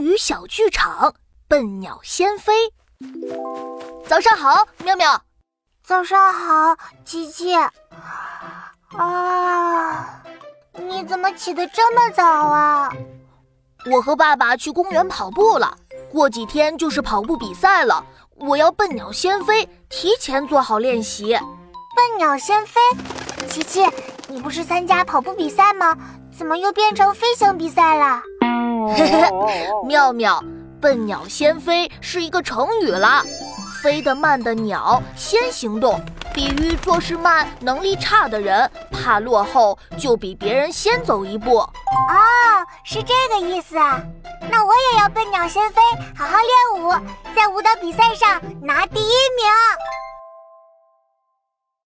成语小剧场：笨鸟先飞。早上好，妙妙。早上好，琪琪。啊，你怎么起得这么早啊？我和爸爸去公园跑步了，过几天就是跑步比赛了，我要笨鸟先飞，提前做好练习。笨鸟先飞，琪琪，你不是参加跑步比赛吗？怎么又变成飞行比赛了？嘿嘿，妙妙，笨鸟先飞是一个成语了，飞得慢的鸟先行动，比喻做事慢、能力差的人，怕落后，就比别人先走一步。哦，是这个意思啊！那我也要笨鸟先飞，好好练舞，在舞蹈比赛上拿第一名。